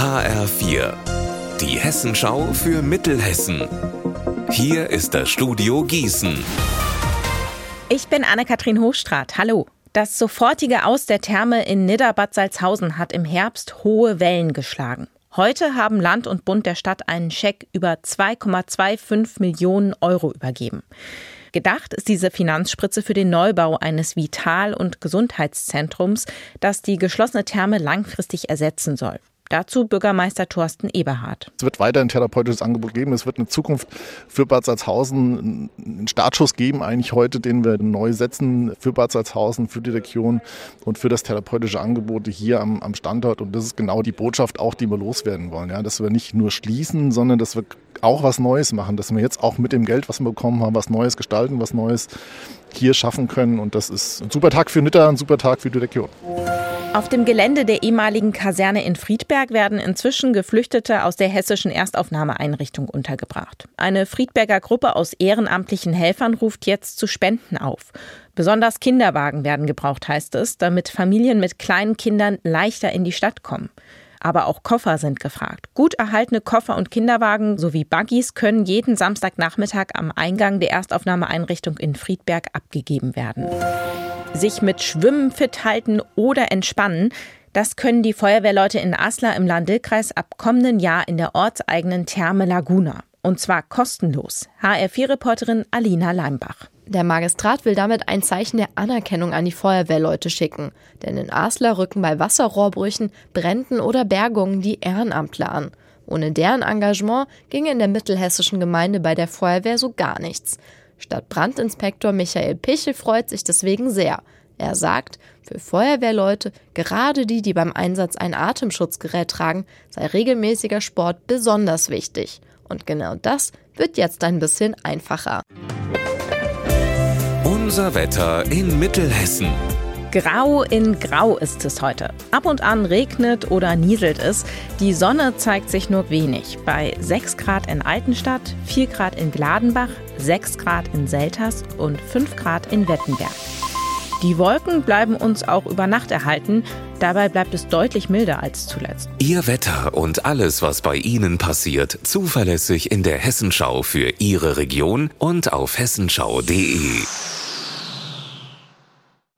HR4, die Hessenschau für Mittelhessen. Hier ist das Studio Gießen. Ich bin Anne-Kathrin Hochstrat. Hallo. Das sofortige Aus der Therme in Nidderbad Salzhausen hat im Herbst hohe Wellen geschlagen. Heute haben Land und Bund der Stadt einen Scheck über 2,25 Millionen Euro übergeben. Gedacht ist diese Finanzspritze für den Neubau eines Vital- und Gesundheitszentrums, das die geschlossene Therme langfristig ersetzen soll. Dazu Bürgermeister Thorsten Eberhardt. Es wird weiter ein therapeutisches Angebot geben. Es wird eine Zukunft für Bad Salzhausen, einen Startschuss geben, eigentlich heute, den wir neu setzen für Bad Salzhausen, für die Region und für das therapeutische Angebot hier am, am Standort. Und das ist genau die Botschaft auch, die wir loswerden wollen. Ja, dass wir nicht nur schließen, sondern dass wir auch was Neues machen, dass wir jetzt auch mit dem Geld, was wir bekommen haben, was Neues gestalten, was Neues hier schaffen können. Und das ist ein super Tag für Nitter, ein super Tag für die Region. Auf dem Gelände der ehemaligen Kaserne in Friedberg werden inzwischen Geflüchtete aus der hessischen Erstaufnahmeeinrichtung untergebracht. Eine Friedberger Gruppe aus ehrenamtlichen Helfern ruft jetzt zu Spenden auf. Besonders Kinderwagen werden gebraucht, heißt es, damit Familien mit kleinen Kindern leichter in die Stadt kommen. Aber auch Koffer sind gefragt. Gut erhaltene Koffer und Kinderwagen sowie Buggies können jeden Samstagnachmittag am Eingang der Erstaufnahmeeinrichtung in Friedberg abgegeben werden. Sich mit Schwimmen fit halten oder entspannen, das können die Feuerwehrleute in Aslar im Lahn-Dill-Kreis ab kommenden Jahr in der ortseigenen Therme Laguna. Und zwar kostenlos. HR4-Reporterin Alina Leimbach. Der Magistrat will damit ein Zeichen der Anerkennung an die Feuerwehrleute schicken. Denn in Aslar rücken bei Wasserrohrbrüchen, Bränden oder Bergungen die Ehrenamtler an. Ohne deren Engagement ginge in der mittelhessischen Gemeinde bei der Feuerwehr so gar nichts. Stadtbrandinspektor Michael Pichel freut sich deswegen sehr. Er sagt, für Feuerwehrleute, gerade die, die beim Einsatz ein Atemschutzgerät tragen, sei regelmäßiger Sport besonders wichtig. Und genau das wird jetzt ein bisschen einfacher. Unser Wetter in Mittelhessen. Grau in Grau ist es heute. Ab und an regnet oder nieselt es. Die Sonne zeigt sich nur wenig. Bei 6 Grad in Altenstadt, 4 Grad in Gladenbach, 6 Grad in Selters und 5 Grad in Wettenberg. Die Wolken bleiben uns auch über Nacht erhalten. Dabei bleibt es deutlich milder als zuletzt. Ihr Wetter und alles, was bei Ihnen passiert, zuverlässig in der Hessenschau für Ihre Region und auf hessenschau.de.